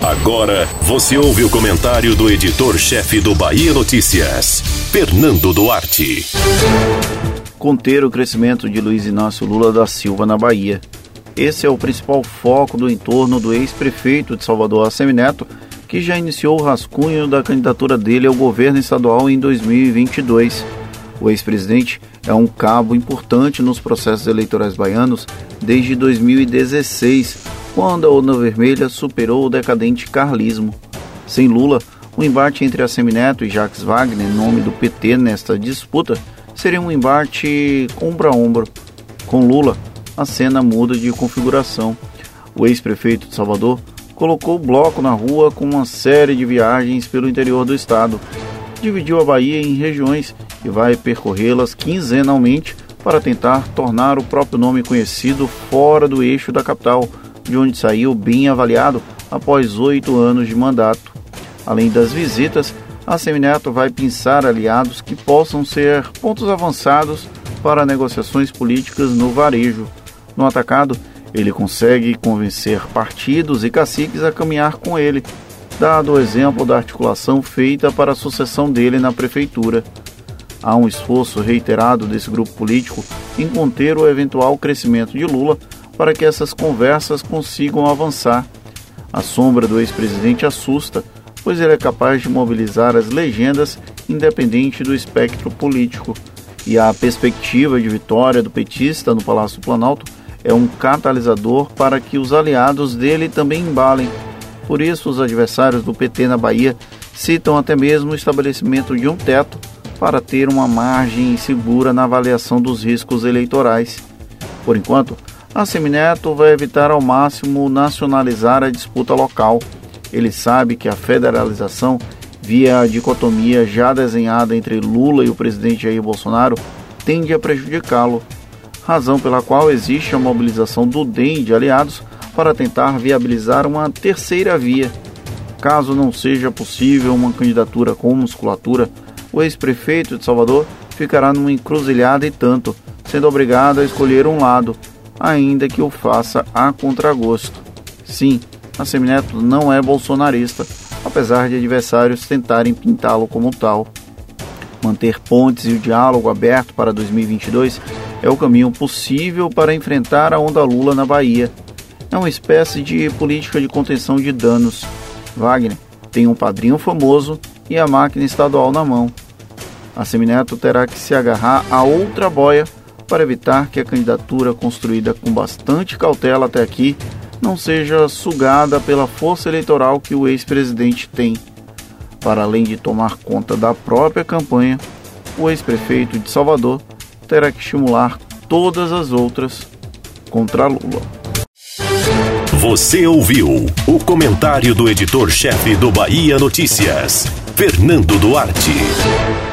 Agora você ouve o comentário do editor-chefe do Bahia Notícias, Fernando Duarte. Conter o crescimento de Luiz Inácio Lula da Silva na Bahia. Esse é o principal foco do entorno do ex-prefeito de Salvador, Assemineto, que já iniciou o rascunho da candidatura dele ao governo estadual em 2022. O ex-presidente é um cabo importante nos processos eleitorais baianos desde 2016, quando a Onda Vermelha superou o decadente carlismo. Sem Lula, o embate entre a Semineto e Jacques Wagner, nome do PT nesta disputa, seria um embate ombro a ombro. Com Lula, a cena muda de configuração. O ex-prefeito de Salvador colocou o bloco na rua com uma série de viagens pelo interior do estado. Dividiu a Bahia em regiões e vai percorrê-las quinzenalmente para tentar tornar o próprio nome conhecido fora do eixo da capital, de onde saiu bem avaliado após oito anos de mandato. Além das visitas, a Semineto vai pensar aliados que possam ser pontos avançados para negociações políticas no varejo. No atacado, ele consegue convencer partidos e caciques a caminhar com ele, dado o exemplo da articulação feita para a sucessão dele na prefeitura. Há um esforço reiterado desse grupo político em conter o eventual crescimento de Lula para que essas conversas consigam avançar. A sombra do ex-presidente assusta, pois ele é capaz de mobilizar as legendas independente do espectro político. E a perspectiva de vitória do petista no Palácio Planalto é um catalisador para que os aliados dele também embalem. Por isso, os adversários do PT na Bahia citam até mesmo o estabelecimento de um teto para ter uma margem segura na avaliação dos riscos eleitorais. Por enquanto, a Semineto vai evitar ao máximo nacionalizar a disputa local. Ele sabe que a federalização, via a dicotomia já desenhada entre Lula e o presidente Jair Bolsonaro, tende a prejudicá-lo razão pela qual existe a mobilização do DEM de aliados para tentar viabilizar uma terceira via. Caso não seja possível uma candidatura com musculatura, o ex-prefeito de Salvador ficará numa encruzilhada e tanto, sendo obrigado a escolher um lado, ainda que o faça a contragosto. Sim, a Semineto não é bolsonarista, apesar de adversários tentarem pintá-lo como tal. Manter pontes e o diálogo aberto para 2022 é o caminho possível para enfrentar a onda Lula na Bahia. É uma espécie de política de contenção de danos. Wagner tem um padrinho famoso e a máquina estadual na mão. A Semineto terá que se agarrar a outra boia para evitar que a candidatura construída com bastante cautela até aqui não seja sugada pela força eleitoral que o ex-presidente tem. Para além de tomar conta da própria campanha, o ex-prefeito de Salvador terá que estimular todas as outras contra Lula. Você ouviu o comentário do editor-chefe do Bahia Notícias, Fernando Duarte.